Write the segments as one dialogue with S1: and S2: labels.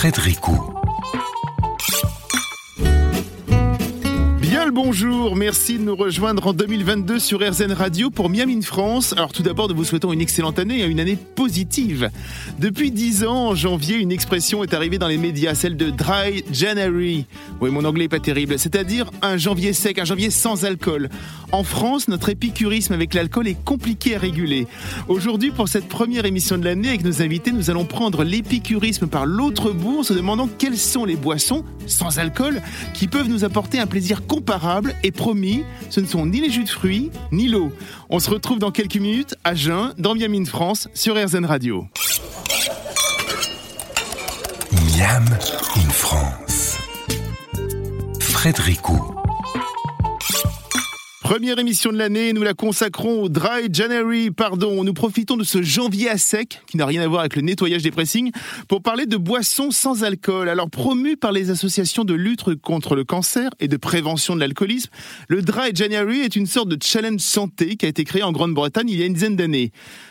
S1: Frédéric
S2: bonjour, merci de nous rejoindre en 2022 sur RZN Radio pour Miami France. Alors tout d'abord, nous vous souhaitons une excellente année et une année positive. Depuis 10 ans, en janvier, une expression est arrivée dans les médias, celle de Dry January. Oui, mon anglais est pas terrible, c'est-à-dire un janvier sec, un janvier sans alcool. En France, notre épicurisme avec l'alcool est compliqué à réguler. Aujourd'hui, pour cette première émission de l'année avec nos invités, nous allons prendre l'épicurisme par l'autre bout en se demandant quelles sont les boissons sans alcool qui peuvent nous apporter un plaisir comparable et promis, ce ne sont ni les jus de fruits ni l'eau. On se retrouve dans quelques minutes à Jeun, dans Miami France, sur RZN Radio.
S1: Miam in France. Frédéric
S2: Première émission de l'année, nous la consacrons au Dry January, pardon. Nous profitons de ce janvier à sec, qui n'a rien à voir avec le nettoyage des pressings, pour parler de boissons sans alcool. Alors, promu par les associations de lutte contre le cancer et de prévention de l'alcoolisme, le Dry January est une sorte de challenge santé qui a été créé en Grande-Bretagne il y a une dizaine d'années.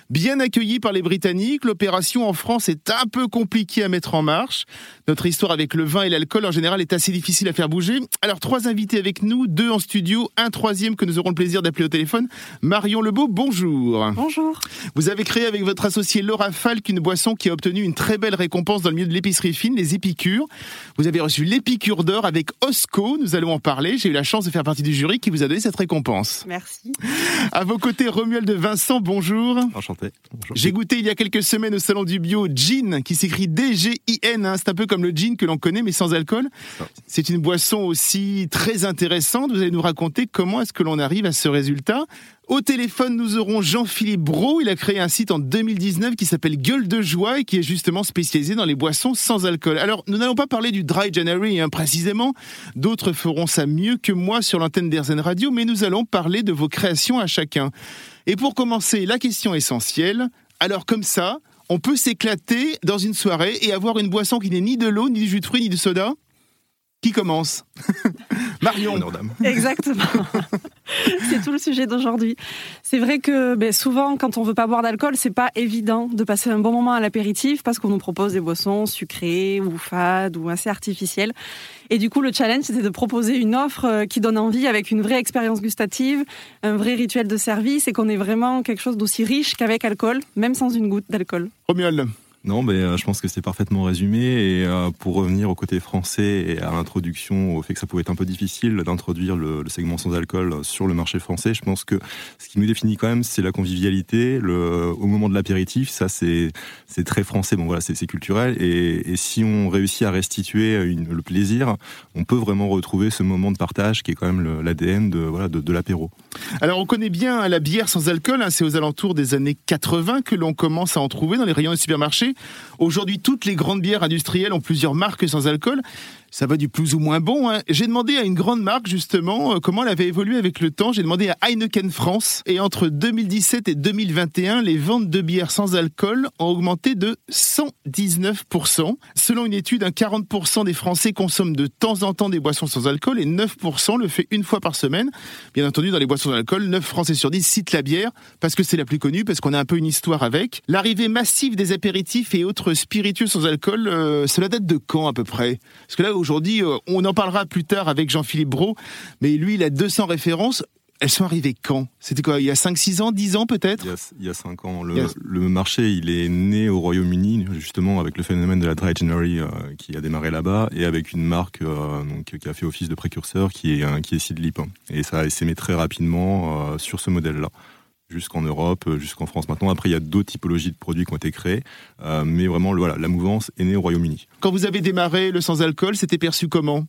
S2: Bien accueilli par les Britanniques, l'opération en France est un peu compliquée à mettre en marche. Notre histoire avec le vin et l'alcool en général est assez difficile à faire bouger. Alors trois invités avec nous, deux en studio, un troisième que nous aurons le plaisir d'appeler au téléphone. Marion Lebeau, bonjour.
S3: Bonjour.
S2: Vous avez créé avec votre associé Laura Falk une boisson qui a obtenu une très belle récompense dans le milieu de l'épicerie fine, les épicures. Vous avez reçu l'épicure d'or avec Osco, nous allons en parler. J'ai eu la chance de faire partie du jury qui vous a donné cette récompense.
S3: Merci.
S2: À vos côtés, Romuald de Vincent, bonjour.
S4: Enchanté.
S2: J'ai goûté il y a quelques semaines au salon du bio Gin, qui s'écrit D-G-I-N. hein. C'est un peu comme le gin que l'on connaît, mais sans alcool. C'est une boisson aussi très intéressante. Vous allez nous raconter comment est-ce que l'on arrive à ce résultat. Au téléphone, nous aurons Jean-Philippe Brault. Il a créé un site en 2019 qui s'appelle Gueule de Joie et qui est justement spécialisé dans les boissons sans alcool. Alors, nous n'allons pas parler du Dry January hein, précisément. D'autres feront ça mieux que moi sur l'antenne d'Airzen Radio, mais nous allons parler de vos créations à chacun. Et pour commencer, la question essentielle. Alors, comme ça, on peut s'éclater dans une soirée et avoir une boisson qui n'est ni de l'eau, ni du jus de fruits, ni du soda? Qui commence Marion.
S3: Exactement. c'est tout le sujet d'aujourd'hui. C'est vrai que ben, souvent, quand on veut pas boire d'alcool, c'est pas évident de passer un bon moment à l'apéritif parce qu'on nous propose des boissons sucrées ou fades ou assez artificielles. Et du coup, le challenge, c'était de proposer une offre euh, qui donne envie avec une vraie expérience gustative, un vrai rituel de service et qu'on ait vraiment quelque chose d'aussi riche qu'avec alcool, même sans une goutte d'alcool.
S2: Romuald.
S4: Non, mais euh, je pense que c'est parfaitement résumé. Et euh, pour revenir au côté français et à l'introduction, au fait que ça pouvait être un peu difficile d'introduire le, segment sans alcool sur le marché français, je pense que ce qui nous définit quand même, c'est la convivialité. Au moment de l'apéritif, ça c'est très français. Bon voilà, c'est culturel. Et, si on réussit à restituer le plaisir, on peut vraiment retrouver ce moment de partage qui est quand même l'ADN de voilà de, de l'apéro.
S2: Alors, on connaît bien la bière sans alcool. hein, c'est aux alentours des années 80 que l'on commence à en trouver dans les rayons des supermarchés. Aujourd'hui, toutes les grandes bières industrielles ont plusieurs marques sans alcool. Ça va du plus ou moins bon. hein. J'ai demandé à une grande marque, justement, euh, comment elle avait évolué avec le temps. J'ai demandé à Heineken France. Et entre 2017 et 2021, les ventes de bières sans alcool ont augmenté de 119%. Selon une étude, un 40% des Français consomment de temps en temps des boissons sans alcool et 9% le fait une fois par semaine. Bien entendu, dans les boissons sans alcool, 9 Français sur 10 citent la bière parce que c'est la plus connue, parce qu'on a un peu une histoire avec. L'arrivée massive des apéritifs et autres spiritueux sans alcool, euh, cela date de quand à peu près? Parce que là, aujourd'hui, euh, on en parlera plus tard avec Jean-Philippe Brault, mais lui, il a 200 références. Elles sont arrivées quand? C'était quoi Il y a 5-6 ans, 10 ans peut-être?
S4: Il y a, il y a cinq ans, le, marché il est né au Royaume-Uni justement avec le phénomène de la dry January euh, qui a démarré là-bas et avec une marque euh, donc, qui a fait office de précurseur qui est qui est Sidlip et ça a essaimé très rapidement euh, sur ce modèle-là jusqu'en Europe, euh, jusqu'en France maintenant. Après, il y a d'autres typologies de produits qui ont été créés, euh, mais vraiment, voilà, la mouvance est née au Royaume-Uni.
S2: Quand vous avez démarré le sans alcool, c'était perçu comment?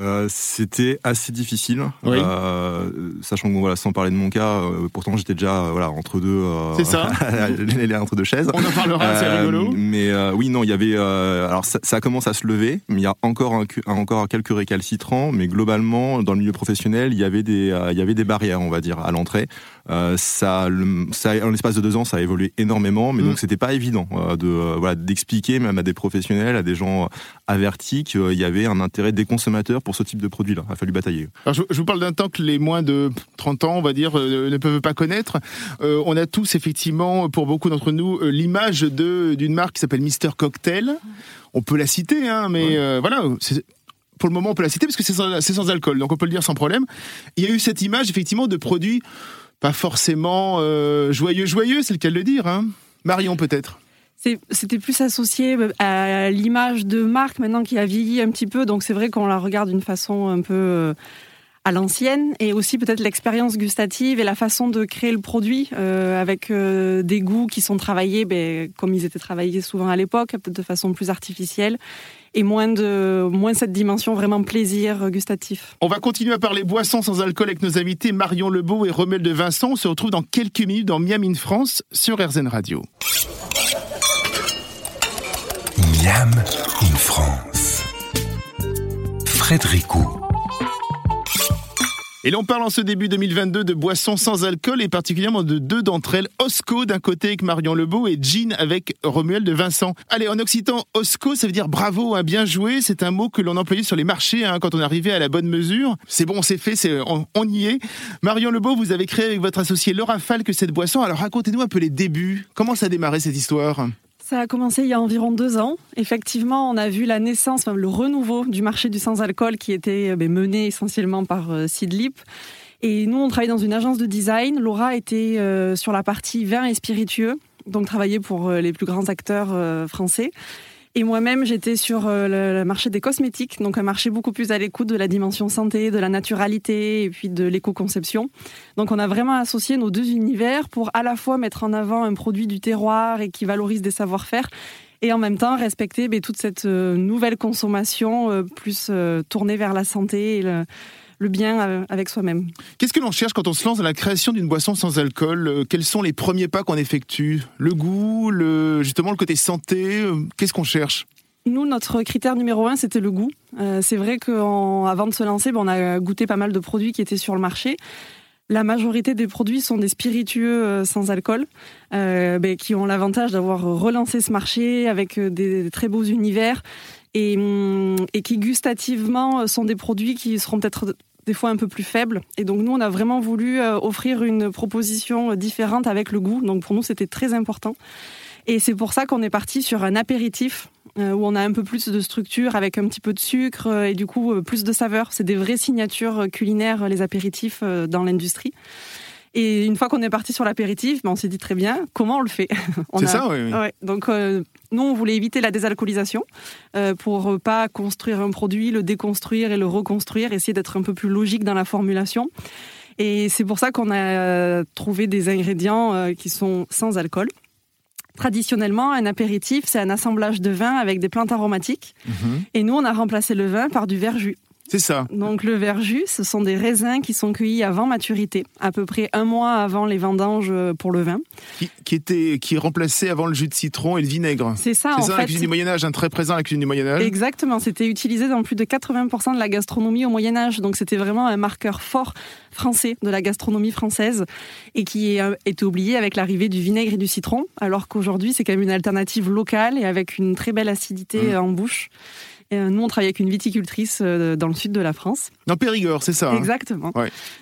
S4: Euh, C'était assez difficile,
S2: Oui.
S4: euh, sachant que voilà, sans parler de mon cas, euh, pourtant j'étais déjà voilà entre deux,
S2: C'est ça.
S4: entre deux chaises.
S2: On en parlera, c'est rigolo.
S4: Mais oui, non, il y avait. alors ça, ça commence à se lever, mais il y a encore un, encore quelques récalcitrants. Mais globalement, dans le milieu professionnel, il y avait des, il y avait des barrières, on va dire, à l'entrée. Ça, le- ça, en l'espace de deux ans, ça a évolué énormément, mais
S2: Mm.
S4: donc c'était pas évident de voilà d'expliquer même à des professionnels, à des gens avertis qu'il y avait un intérêt des consommateurs pour ce type de produit-là. Il a fallu batailler.
S2: Alors je, vous parle d'un temps que les moins de 30 ans, on va dire, euh, ne peuvent pas connaître. Euh, on a tous effectivement, pour beaucoup d'entre nous, euh, l'image d'une marque qui s'appelle Mister Cocktail. On peut la citer, hein, mais voilà. Pour le moment, on peut la citer parce que c'est sans, sans, alcool, donc on peut le dire sans problème. Il y a eu cette image effectivement de produits pas forcément joyeux, joyeux, c'est le cas de le dire. Hein. Marion peut-être
S3: c'était plus associé euh, à l'image de marque maintenant qui a vieilli un petit peu, donc c'est vrai qu'on la regarde d'une façon un peu euh, à l'ancienne et aussi peut-être l'expérience gustative et la façon de créer le produit euh, avec des goûts qui sont travaillés ben, comme ils étaient travaillés souvent à l'époque, peut-être de façon plus artificielle et moins de moins cette dimension vraiment plaisir gustatif.
S2: On va continuer à parler boissons sans alcool avec nos invités Marion Lebeau et Romel de Vincent. On se retrouve dans quelques minutes dans Miami France sur RZN Radio.
S1: In France.
S2: Et l'on parle en ce début 2022 de boissons sans alcool et particulièrement de deux d'entre elles, Osco d'un côté avec Marion Lebeau et Jean avec Romuel de Vincent. Allez, en occitan, Osco, ça veut dire bravo, hein, bien joué. C'est un mot que l'on employait sur les marchés hein, quand on arrivait à la bonne mesure. C'est bon, c'est fait, on, y est. Marion Lebeau, vous avez créé avec votre associé Laura Falque cette boisson. Alors racontez-nous un peu les débuts. Comment ça a démarré cette histoire?
S3: Ça a commencé il y a environ deux ans. Effectivement, on a vu la naissance, le renouveau du marché du sans-alcool qui était euh, ben, mené essentiellement par euh, Sidlip. Et nous, on travaille dans une agence de design. Laura était euh, sur la partie vin et spiritueux, donc travaillait pour les plus grands acteurs français. Et moi-même, j'étais sur euh, le marché des cosmétiques, donc un marché beaucoup plus à l'écoute de la dimension santé, de la naturalité et puis de l'éco-conception. Donc on a vraiment associé nos deux univers pour à la fois mettre en avant un produit du terroir et qui valorise des savoir-faire et en même temps respecter ben, toute cette euh, nouvelle consommation euh, plus tournée vers la santé et le, le bien euh, avec soi-même.
S2: Qu'est-ce que l'on cherche quand on se lance dans la création d'une boisson sans alcool euh, Quels sont les premiers pas qu'on effectue? Le goût, le, justement le côté santé euh, Qu'est-ce qu'on cherche?
S3: Nous, notre critère numéro un, c'était le goût. c'est vrai qu'avant de se lancer, ben, on a goûté pas mal de produits qui étaient sur le marché. La majorité des produits sont des spiritueux sans alcool, ben, qui ont l'avantage d'avoir relancé ce marché avec des très beaux univers et, hum, et, qui gustativement sont des produits qui seront peut-être des fois un peu plus faible. Et donc nous, on a vraiment voulu euh, offrir une proposition différente avec le goût. Donc pour nous, c'était très important. Et c'est pour ça qu'on est parti sur un apéritif euh, où on a un peu plus de structure avec un petit peu de sucre euh, et du coup plus de saveur. C'est des vraies signatures culinaires, les apéritifs dans l'industrie. Et une fois qu'on est parti sur l'apéritif, ben on s'est dit très bien, comment on le fait
S2: C'est ça, oui.
S3: Ouais. Donc, euh, nous, on voulait éviter la désalcoolisation euh, pour pas construire un produit, le déconstruire et le reconstruire, essayer d'être un peu plus logique dans la formulation. Et c'est pour ça qu'on a euh, trouvé des ingrédients euh, qui sont sans alcool. Traditionnellement, un apéritif, c'est un assemblage de vin avec des plantes aromatiques. Mhm. Et nous, on a remplacé le vin par du verjus.
S2: C'est ça.
S3: Donc le verjus, ce sont des raisins qui sont cueillis avant maturité, à peu près un mois avant les vendanges pour le vin.
S2: Qui, était, qui est remplacé avant le jus de citron et le vinaigre.
S3: C'est ça,
S2: en ça, la cuisine du Moyen-Âge, un très présent à la cuisine du Moyen-Âge.
S3: Exactement, c'était utilisé dans plus de 80% de la gastronomie au Moyen-Âge, donc c'était vraiment un marqueur fort français de la gastronomie française et qui a été oublié avec l'arrivée du vinaigre et du citron, alors qu'aujourd'hui c'est quand même une alternative locale et avec une très belle acidité mmh. en bouche. Euh, nous, on travaille avec une viticultrice euh, dans le sud de la France.
S2: Dans Périgord, c'est ça
S3: hein? Exactement.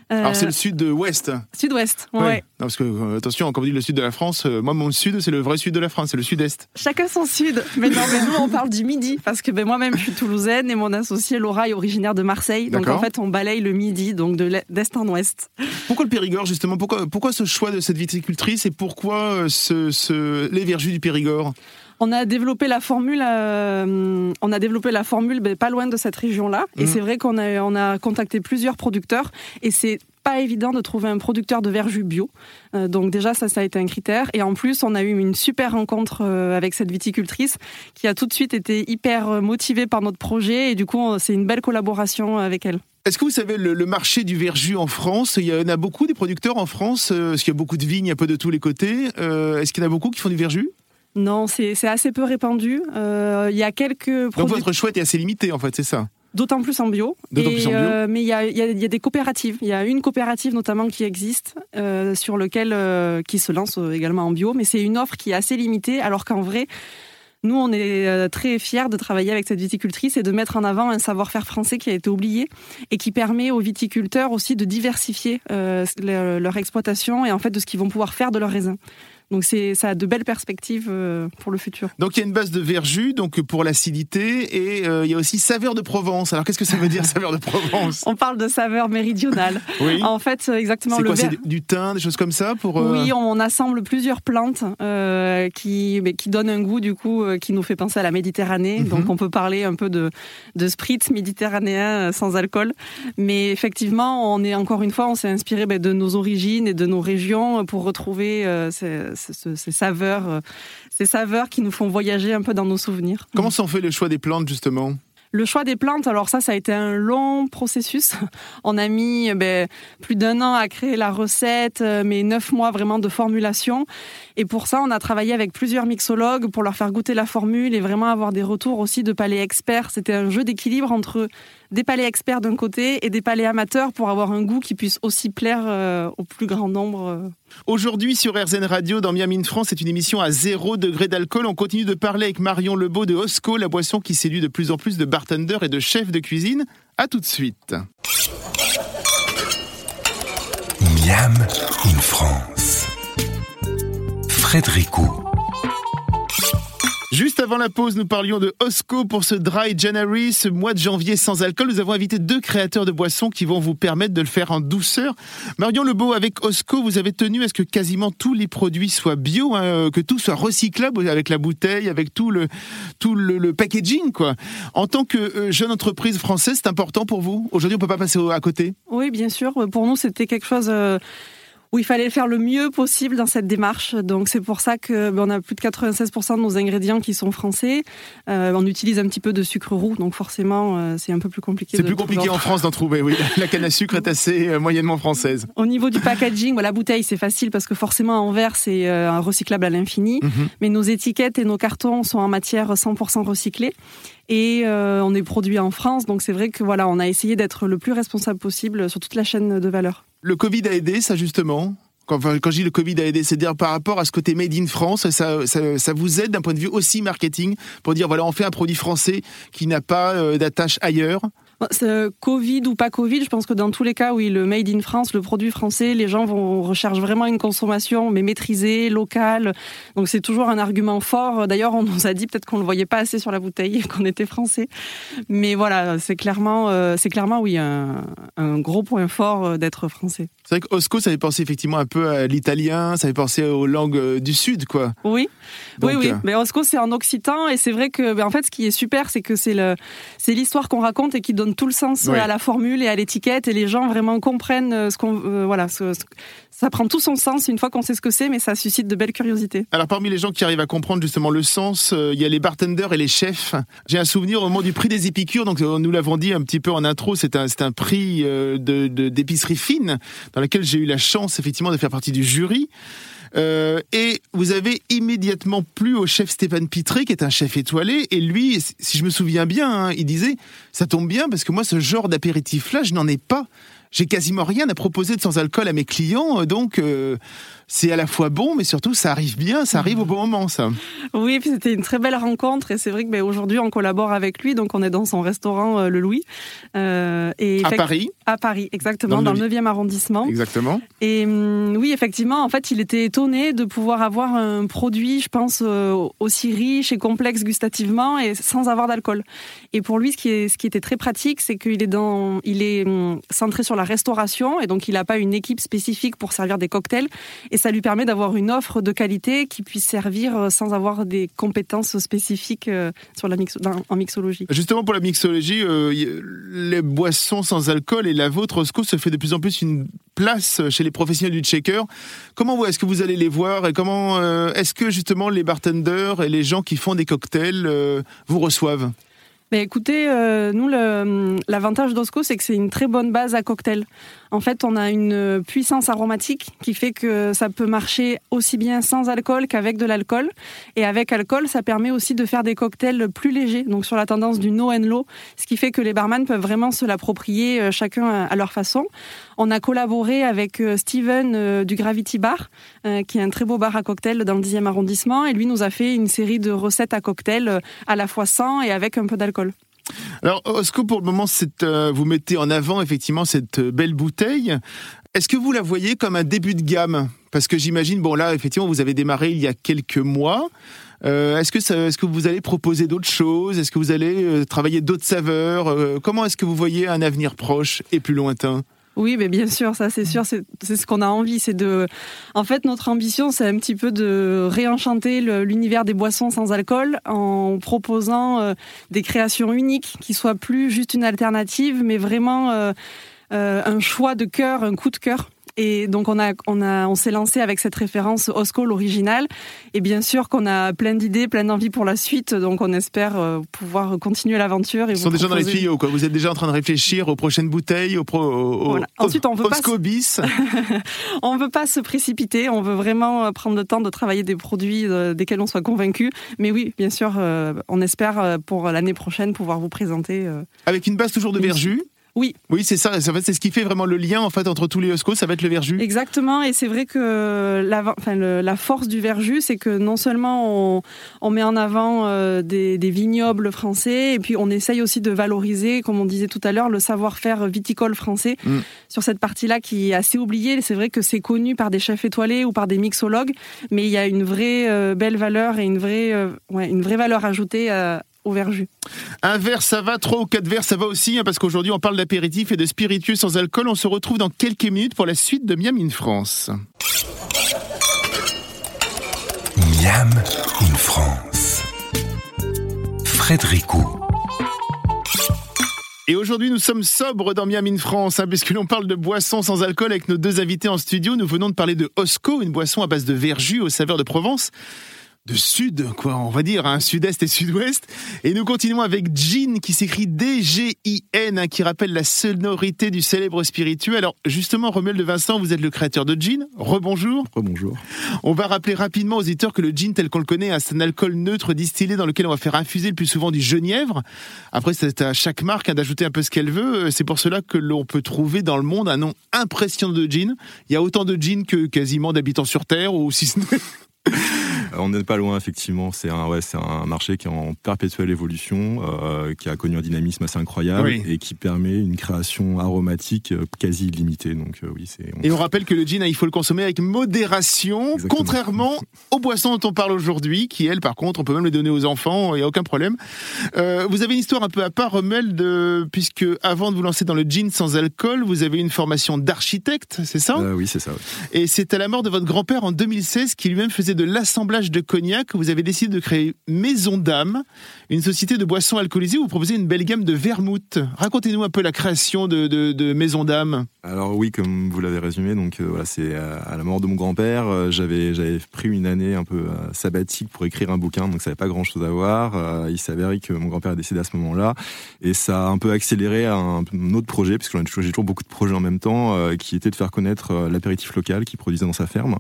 S2: Alors, c'est le sud-ouest.
S3: Sud-ouest, ouais.
S2: parce que, euh, attention, quand on dit le sud de la France, moi, mon sud, c'est le vrai sud de la France, c'est le sud-est.
S3: Chacun son sud. Mais non, mais nous, on parle du midi. Parce que ben, moi-même, je suis toulousaine et mon associé Laura est originaire de Marseille. Donc, en fait, on balaye le midi, donc d'est en ouest.
S2: Pourquoi le Périgord, justement? Pourquoi, pourquoi ce choix de cette viticultrice et pourquoi ce, ce, les verjus du Périgord?
S3: On a développé la formule, euh, on a développé la formule ben, pas loin de cette région-là. Et mmh. c'est vrai qu'on a, on a contacté plusieurs producteurs et c'est pas évident de trouver un producteur de verjus bio. Euh, donc déjà ça, ça a été un critère. Et en plus, on a eu une super rencontre euh, avec cette viticultrice qui a tout de suite été hyper motivée par notre projet. Et du coup, c'est une belle collaboration avec elle.
S2: Est-ce que vous savez le, marché du verjus en France? Il y en a beaucoup des producteurs en France. Est-ce qu'il y a beaucoup de vignes un peu de tous les côtés Est-ce qu'il y en a beaucoup qui font du verjus?
S3: Non, c'est assez peu répandu. Euh, il y a quelques
S2: Donc votre choix est assez limité, en fait, c'est ça?
S3: D'autant plus en bio.
S2: Plus en bio.
S3: Euh, mais il y, a, des coopératives. Il y a une coopérative notamment qui existe, euh, sur lequel qui se lance également en bio, mais c'est une offre qui est assez limitée, alors qu'en vrai, Nous, on est très fiers de travailler avec cette viticultrice et de mettre en avant un savoir-faire français qui a été oublié et qui permet aux viticulteurs aussi de diversifier leur exploitation et en fait de ce qu'ils vont pouvoir faire de leurs raisins. Donc c'est ça a de belles perspectives euh, pour le futur.
S2: Donc il y a une base de verjus donc pour l'acidité et euh, il y a aussi saveur de Provence. Alors qu'est-ce que ça veut dire saveur de Provence?
S3: On parle de saveur méridionale.
S2: oui.
S3: En fait euh, exactement
S2: le
S3: quoi,
S2: C'est du thym, des choses comme ça pour
S3: Oui, on assemble plusieurs plantes euh, qui qui donnent un goût du coup qui nous fait penser à la Méditerranée. Mm -hmm. Donc on peut parler un peu de de spritz méditerranéen sans alcool, mais effectivement, on est encore une fois, on s'est inspiré ben, de nos origines et de nos régions pour retrouver euh, ces, ces saveurs, euh, ces saveurs qui nous font voyager un peu dans nos souvenirs.
S2: Comment s'en fait le choix des plantes justement?
S3: Le choix des plantes, alors ça, ça a été un long processus. On a mis ben, plus d'un an à créer la recette, mais neuf mois vraiment de formulation. Et pour ça, on a travaillé avec plusieurs mixologues pour leur faire goûter la formule et vraiment avoir des retours aussi de palais experts. C'était un jeu d'équilibre entre des palais experts d'un côté et des palais amateurs pour avoir un goût qui puisse aussi plaire euh, au plus grand nombre.
S2: Aujourd'hui sur RZN Radio dans Miami France, c'est une émission à zéro degré d'alcool. On continue de parler avec Marion Lebeau de Osco, la boisson qui séduit de plus en plus de bartenders et de chefs de cuisine. À tout de suite.
S1: Miam in France. Frédérico.
S2: Juste avant la pause, nous parlions de Osco pour ce Dry January, ce mois de janvier sans alcool. Nous avons invité deux créateurs de boissons qui vont vous permettre de le faire en douceur. Marion Lebeau, avec Osco, vous avez tenu à ce que quasiment tous les produits soient bio, hein, que tout soit recyclable avec la bouteille, avec tout le, tout le, le packaging, quoi. En tant que euh, jeune entreprise française, c'est important pour vous? Aujourd'hui, on peut pas passer à côté?
S3: Oui, bien sûr. Pour nous, c'était quelque chose... Euh où il fallait faire le mieux possible dans cette démarche. Donc c'est pour ça que ben, on a plus de 96% de nos ingrédients qui sont français. Euh, on utilise un petit peu de sucre roux, donc forcément euh, c'est un peu plus compliqué.
S2: C'est plus compliqué en France d'en trouver. Oui, la canne à sucre est assez euh, moyennement française.
S3: Au niveau du packaging, la bouteille c'est facile parce que forcément en verre c'est un recyclable à l'infini. Mm -hmm. Mais nos étiquettes et nos cartons sont en matière 100% recyclée et euh, on est produit en France. Donc c'est vrai que voilà, on a essayé d'être le plus responsable possible sur toute la chaîne de valeur.
S2: Le Covid a aidé ça justement? Quand, je dis le Covid a aidé, c'est dire par rapport à ce côté made in France, ça vous aide d'un point de vue aussi marketing pour dire voilà, on fait un produit français qui n'a pas euh, d'attache ailleurs?
S3: Covid ou pas Covid, je pense que dans tous les cas, oui, le made in France, le produit français, les gens vont recherchent vraiment une consommation mais maîtrisée, locale. Donc c'est toujours un argument fort. D'ailleurs, on nous a dit peut-être qu'on le voyait pas assez sur la bouteille, qu'on était français. Mais voilà, c'est clairement, euh, c'est clairement oui un, un, gros point fort d'être français.
S2: C'est vrai qu'Osco, ça fait penser effectivement un peu à l'italien, ça fait penser aux langues du sud, quoi.
S3: Oui, Donc, oui, oui. Euh... Mais Osco, c'est en occitan et c'est vrai que, ben, en fait, ce qui est super, c'est que c'est le, c'est l'histoire qu'on raconte et qui donne tout le sens oui. à la formule et à l'étiquette et les gens vraiment comprennent ce qu'on, euh, voilà, ce, ce, ça prend tout son sens une fois qu'on sait ce que c'est, mais ça suscite de belles curiosités.
S2: Alors parmi les gens qui arrivent à comprendre justement le sens, euh, il y a les bartenders et les chefs. J'ai un souvenir au moment du prix des épicures, donc euh, nous l'avons dit un petit peu en intro, c'est un, c'est un prix euh, de, d'épicerie fine dans lequel j'ai eu la chance effectivement de faire partie du jury. Euh, et vous avez immédiatement plu au chef Stéphane Pitré, qui est un chef étoilé. Et lui, si je me souviens bien, hein, il disait ça tombe bien parce que moi, ce genre d'apéritif-là, je n'en ai pas. J'ai quasiment rien à proposer de sans alcool à mes clients, donc euh, c'est à la fois bon, mais surtout ça arrive bien, ça arrive au bon moment, ça.
S3: Oui, puis c'était une très belle rencontre et c'est vrai que ben, aujourd'hui on collabore avec lui, donc on est dans son restaurant euh, Le Louis.
S2: Euh, et à Paris
S3: À Paris, exactement, dans, dans le 9e arrondissement.
S2: Exactement.
S3: Et hum, oui, effectivement, en fait, il était étonné de pouvoir avoir un produit, je pense, euh, aussi riche et complexe gustativement et sans avoir d'alcool. Et pour lui, ce qui, est, ce qui était très pratique, c'est qu'il est, dans, il est hum, centré sur la restauration et donc il n'a pas une équipe spécifique pour servir des cocktails. Et ça lui permet d'avoir une offre de qualité qui puisse servir sans avoir des compétences spécifiques sur la en mixologie.
S2: Justement, pour la mixologie, euh, les boissons sans alcool et la vôtre, Osco, se fait de plus en plus une place chez les professionnels du checker. Comment est-ce que vous allez les voir et comment euh, est-ce que justement les bartenders et les gens qui font des cocktails euh, vous reçoivent?
S3: Mais écoutez, euh, nous, l'avantage d'Osco, c'est que c'est une très bonne base à cocktail. En fait, on a une puissance aromatique qui fait que ça peut marcher aussi bien sans alcool qu'avec de l'alcool. Et avec alcool, ça permet aussi de faire des cocktails plus légers, donc sur la tendance du no and low, ce qui fait que les barman peuvent vraiment se l'approprier euh, chacun à leur façon. On a collaboré avec euh, Steven euh, du Gravity Bar, qui est un très beau bar à cocktail dans le 10e arrondissement, et lui nous a fait une série de recettes à cocktail à la fois sans et avec un peu d'alcool.
S2: Alors, Osco, pour le moment, euh, vous mettez en avant effectivement cette belle bouteille? Est-ce que vous la voyez comme un début de gamme? Parce que j'imagine, bon là, effectivement, vous avez démarré il y a quelques mois. Euh, est-ce que, est que vous allez proposer d'autres choses? Est-ce que vous allez euh, travailler d'autres saveurs? Comment est-ce que vous voyez un avenir proche et plus lointain?
S3: Oui, mais bien sûr, ça c'est sûr, c'est ce qu'on a envie, c'est de. En fait, notre ambition, c'est un petit peu de réenchanter l'univers des boissons sans alcool en proposant euh, des créations uniques qui soient plus juste une alternative, mais vraiment euh, euh, un choix de cœur, un coup de cœur et donc on a, on a, on s'est lancé avec cette référence Osco l'original. Et bien sûr qu'on a plein d'idées, plein d'envies pour la suite. Donc on espère euh, pouvoir continuer l'aventure.
S2: Ils sont déjà dans les tuyaux, quoi? Vous êtes déjà en train de réfléchir aux prochaines bouteilles, au pro,
S3: Ensuite, on veut on veut pas se précipiter. On veut vraiment euh, prendre le temps de travailler des produits euh, desquels on soit convaincu. Mais oui, bien sûr, on espère pour l'année prochaine pouvoir vous présenter.
S2: Avec une base toujours de verjus.
S3: Oui.
S2: Oui, c'est ça. En fait, c'est ce qui fait vraiment le lien en fait entre tous les Osco, ça va être le verjus.
S3: Exactement. Et c'est vrai que la, enfin, la force du verjus, c'est que non seulement on, on met en avant euh, des, des, vignobles français, et puis on essaye aussi de valoriser, comme on disait tout à l'heure, le savoir-faire viticole français mm. sur cette partie-là qui est assez oubliée. C'est vrai que c'est connu par des chefs étoilés ou par des mixologues, mais il y a une vraie euh, belle valeur et une vraie, euh, ouais, une vraie valeur ajoutée à, au verjus.
S2: Un verre, ça va. Trois ou quatre verres, ça va aussi, hein, parce qu'aujourd'hui, on parle d'apéritif et de spiritueux sans alcool. On se retrouve dans quelques minutes pour la suite de Miam in France.
S1: Miam in France. Frédéric
S2: et aujourd'hui, nous sommes sobres dans Miam in France, hein, puisque l'on parle de boissons sans alcool avec nos deux invités en studio. Nous venons de parler de Osco, une boisson à base de verjus aux saveurs de Provence de sud, quoi, on va dire, hein, sud-est et sud-ouest. Et nous continuons avec Gin, qui s'écrit D-G-I-N, hein, qui rappelle la sonorité du célèbre spirituel. Alors, justement, Romuald de Vincent, vous êtes le créateur de Gin. Rebonjour.
S4: Rebonjour.
S2: On va rappeler rapidement aux auditeurs que le gin, tel qu'on le connaît, c'est un alcool neutre distillé dans lequel on va faire infuser le plus souvent du genièvre. Après, c'est à chaque marque hein, d'ajouter un peu ce qu'elle veut. C'est pour cela que l'on peut trouver dans le monde un nom impressionnant de gin. Il y a autant de gin que quasiment d'habitants sur Terre, ou si ce n'est
S4: on n'est pas loin, effectivement. C'est un, ouais, c'est un marché qui est en perpétuelle évolution, euh, qui a connu un dynamisme assez incroyable et qui permet une création aromatique euh, quasi illimitée. Donc, euh, oui, c'est.
S2: Et on rappelle que le gin, il faut le consommer avec modération, contrairement aux boissons dont on parle aujourd'hui, qui elles, par contre, on peut même les donner aux enfants, il n'y a aucun problème. vous avez une histoire un peu à part, Rommel, de puisque avant de vous lancer dans le gin sans alcool, vous avez une formation d'architecte, c'est ça?
S4: Oui, c'est ça.
S2: Et c'est à la mort de votre grand-père en 2016 qui lui-même faisait de l'assemblage de cognac, vous avez décidé de créer Maison d'âme, une société de boissons alcoolisées vous proposez une belle gamme de vermouth. Racontez-nous un peu la création de, Maison d'âme.
S4: Alors oui, comme vous l'avez résumé, donc euh, voilà, c'est à, la mort de mon grand-père. Euh, j'avais pris une année un peu euh, sabbatique pour écrire un bouquin, donc ça n'avait pas grand-chose à voir. il s'avérait que mon grand-père est décédé à ce moment-là, et ça a un peu accéléré un, autre projet, puisque j'ai toujours beaucoup de projets en même temps, qui était de faire connaître l'apéritif local qu'il produisait dans sa ferme,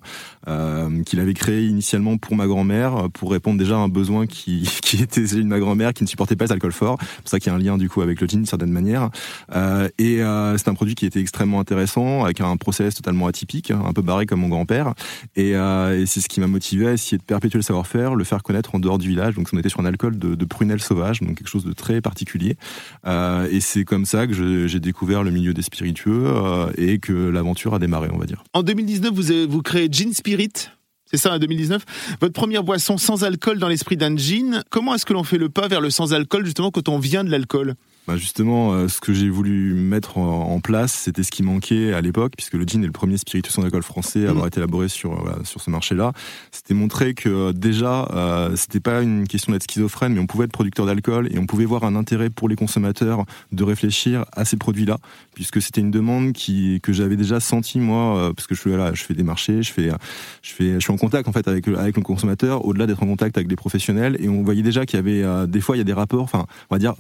S4: qu'il avait créé initialement pour ma grand-mère pour répondre déjà à un besoin qui, était celui de ma grand-mère qui ne supportait pas l'alcool fort. C'est pour ça qu'il y a un lien du coup avec le gin d'une certaine manière. Euh, et euh, c'est un produit qui était extrêmement intéressant avec un process totalement atypique, un peu barré comme mon grand-père. Et, euh, c'est ce qui m'a motivé à essayer de perpétuer le savoir-faire, le faire connaître en dehors du village. Donc on était sur un alcool de, de prunelle sauvage, donc quelque chose de très particulier. Euh, et c'est comme ça que j'ai découvert le milieu des spiritueux euh, et que l'aventure a démarré, on va dire.
S2: En 2019, vous, vous créez Gin Spirit? C'est ça, en 2019. Votre première boisson sans alcool dans l'esprit d'un gin. Comment est-ce que l'on fait le pas vers le sans alcool, justement, quand on vient de l'alcool?
S4: Bah, justement, euh, ce que j'ai voulu mettre en, place, c'était ce qui manquait à l'époque, puisque le gin est le premier spiritueux sans alcool français à avoir mmh. été élaboré sur euh, sur ce marché-là. C'était montrer que euh, déjà, euh, c'était pas une question d'être schizophrène, mais on pouvait être producteur d'alcool et on pouvait voir un intérêt pour les consommateurs de réfléchir à ces produits-là, puisque c'était une demande qui que j'avais déjà senti moi, parce que je fais des marchés, je fais je fais je suis en contact en fait avec avec le consommateur, au-delà d'être en contact avec des professionnels, et on voyait déjà qu'il y avait des fois il y a des rapports, enfin on va dire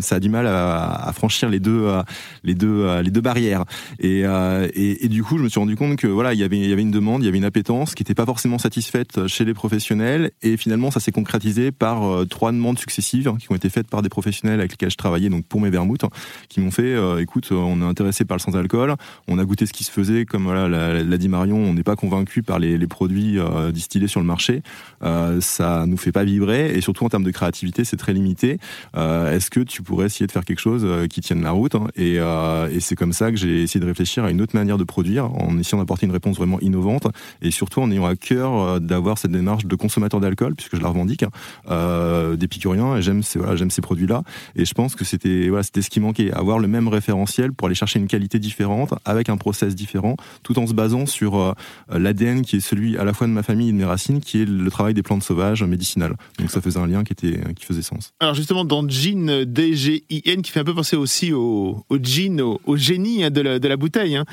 S4: ça a du mal à, franchir les deux, les deux, les deux barrières. Et, et, du coup, je me suis rendu compte que voilà, il y avait, une demande, il y avait une appétence qui n'était pas forcément satisfaite chez les professionnels. Et finalement, ça s'est concrétisé par trois demandes successives hein, qui ont été faites par des professionnels avec lesquels je travaillais, donc pour mes vermouths, hein, qui m'ont fait, écoute, on est intéressé par le sans alcool, on a goûté ce qui se faisait, comme voilà l'a dit Marion, on n'est pas convaincu par les, produits distillés sur le marché. ça nous fait pas vibrer et surtout en termes de créativité, c'est très limité. Euh, est-ce que tu pourrais essayer de quelque chose euh, qui tienne la route hein Et, euh, et c'est comme ça que j'ai essayé de réfléchir à une autre manière de produire, en essayant d'apporter une réponse vraiment innovante et surtout en ayant à cœur d'avoir cette démarche de consommateur d'alcool, puisque je la revendique, hein, d'épicurien. Et j'aime ces voilà, ces produits-là. Et je pense que c'était voilà, ce qui manquait, avoir le même référentiel pour aller chercher une qualité différente avec un process différent, tout en se basant sur l'ADN qui est celui à la fois de ma famille et de mes racines, qui est le travail des plantes sauvages médicinales. Donc ça faisait un lien qui était qui faisait sens.
S2: Alors justement dans Gin Qui fait un peu penser aussi au, au gin, au, génie hein, de, la, de, la, bouteille. Hein.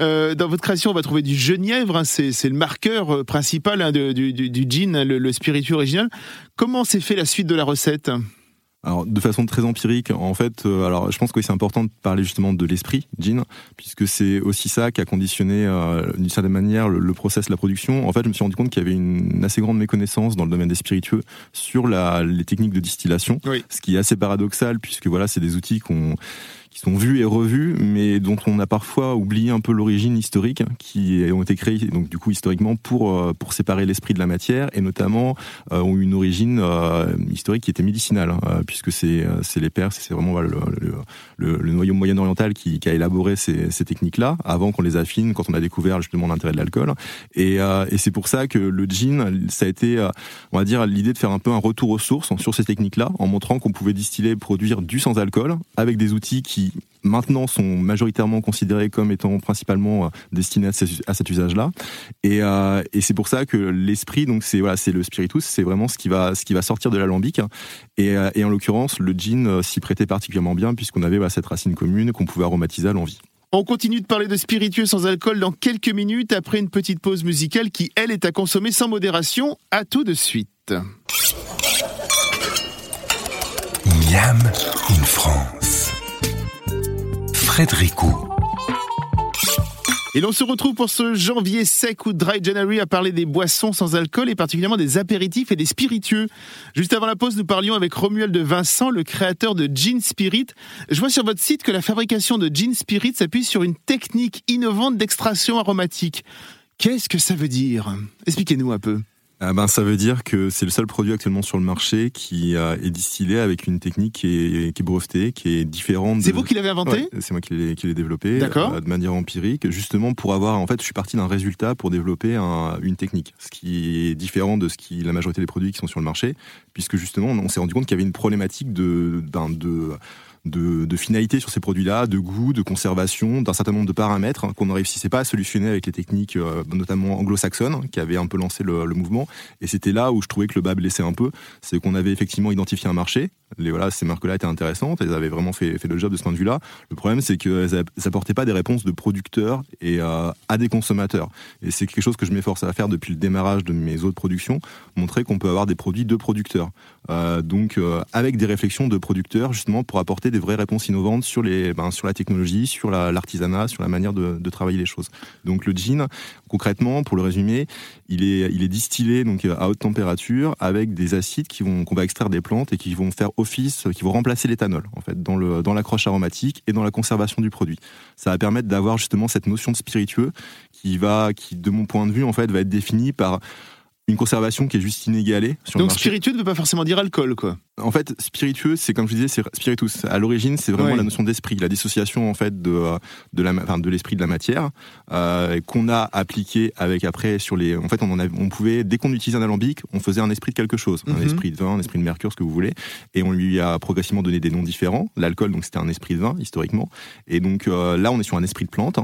S2: Euh, dans votre création, on va trouver du genièvre, hein, c'est le marqueur euh, principal du, du, du, gin, le, le spiritueux original. Comment s'est fait la suite de la recette?
S4: Alors, de façon très empirique, en fait, euh, alors je pense que c'est important de parler justement de l'esprit Jean, puisque c'est aussi ça qui a conditionné euh, d'une certaine manière le, process, la production. En fait, je me suis rendu compte qu'il y avait une assez grande méconnaissance dans le domaine des spiritueux sur la, les techniques de distillation, ce qui est assez paradoxal puisque voilà, c'est des outils qu'on qui sont vus et revus, mais dont on a parfois oublié un peu l'origine historique, qui ont été créés donc du coup historiquement pour euh, pour séparer l'esprit de la matière et notamment euh, ont une origine euh, historique qui était médicinale, hein, puisque c'est c'est les Perses, c'est vraiment le, le, noyau moyen-oriental qui, a élaboré ces, ces techniques-là avant qu'on les affine, quand on a découvert justement l'intérêt de l'alcool. Et, et c'est pour ça que le gin, ça a été, on va dire, l'idée de faire un peu un retour aux sources sur ces techniques-là, en montrant qu'on pouvait distiller, produire du sans alcool avec des outils qui maintenant sont majoritairement considérés comme étant principalement euh, destinés à, cet usage-là. Et, euh, et c'est pour ça que l'esprit, donc c'est voilà, c'est le spiritus, c'est vraiment ce qui va ce qui va sortir de l'alambic. Et, euh, et en l'occurrence, le gin s'y prêtait particulièrement bien puisqu'on avait cette racine commune qu'on pouvait aromatiser à l'envie.
S2: On continue de parler de spiritueux sans alcool dans quelques minutes après une petite pause musicale qui, elle, est à consommer sans modération. À tout de suite.
S1: Miam in France.
S2: Et l'on se retrouve pour ce janvier sec ou dry January à parler des boissons sans alcool et particulièrement des apéritifs et des spiritueux. Juste avant la pause, nous parlions avec Romuald de Vincent, le créateur de Gin Spirit. Je vois sur votre site que la fabrication de Gin Spirit s'appuie sur une technique innovante d'extraction aromatique. Qu'est-ce que ça veut dire? Expliquez-nous un peu.
S4: Ah ben, ça veut dire que c'est le seul produit actuellement sur le marché qui est distillé avec une technique qui est, qui est brevetée, qui est différente.
S2: C'est vous qui l'avez inventé?
S4: C'est moi qui l'ai développé
S2: euh,
S4: de manière empirique, justement pour avoir. En fait, je suis parti d'un résultat pour développer un, une technique, ce qui est différent de ce qui la majorité des produits qui sont sur le marché, puisque justement, on s'est rendu compte qu'il y avait une problématique de, de de, de finalité sur ces produits-là, de goût, de conservation, d'un certain nombre de paramètres hein, qu'on ne réussissait pas à solutionner avec les techniques euh, notamment anglo-saxonnes hein, qui avaient un peu lancé le, le mouvement. Et c'était là où je trouvais que le bas blessait un peu, c'est qu'on avait effectivement identifié un marché. Les, voilà, ces marques-là étaient intéressantes, elles avaient vraiment fait, le job de ce point de vue-là. Le problème, c'est qu'elles n'apportaient pas des réponses de producteurs et euh, à des consommateurs. Et c'est quelque chose que je m'efforce à faire depuis le démarrage de mes autres productions, montrer qu'on peut avoir des produits de producteurs. Euh, donc euh, avec des réflexions de producteurs justement pour apporter des vraies réponses innovantes sur les ben, sur la technologie, sur l'artisanat, sur la manière de, de, travailler les choses. Donc le gin, concrètement, pour le résumer, il est il est distillé donc à haute température avec des acides qui vont qu'on va extraire des plantes et qui vont faire office, qui vont remplacer l'éthanol en fait dans l'accroche aromatique et dans la conservation du produit. Ça va permettre d'avoir justement cette notion de spiritueux qui va qui de mon point de vue en fait va être définie par une conservation qui est juste inégalée sur
S2: Donc
S4: le
S2: spiritueux ne veut pas forcément dire alcool, quoi.
S4: En fait, spiritueux, c'est comme je disais, c'est spiritus. À l'origine, c'est vraiment la notion d'esprit, la dissociation en fait de de la, enfin, de l'esprit de la matière euh, qu'on a appliqué avec après sur les. En fait, on en on pouvait dès qu'on utilisait un alambic, on faisait un esprit de quelque chose, un mhm. esprit de vin, un esprit de mercure, ce que vous voulez, et on lui a progressivement donné des noms différents. L'alcool, donc c'était un esprit de vin historiquement, et donc euh, là, on est sur un esprit de plante.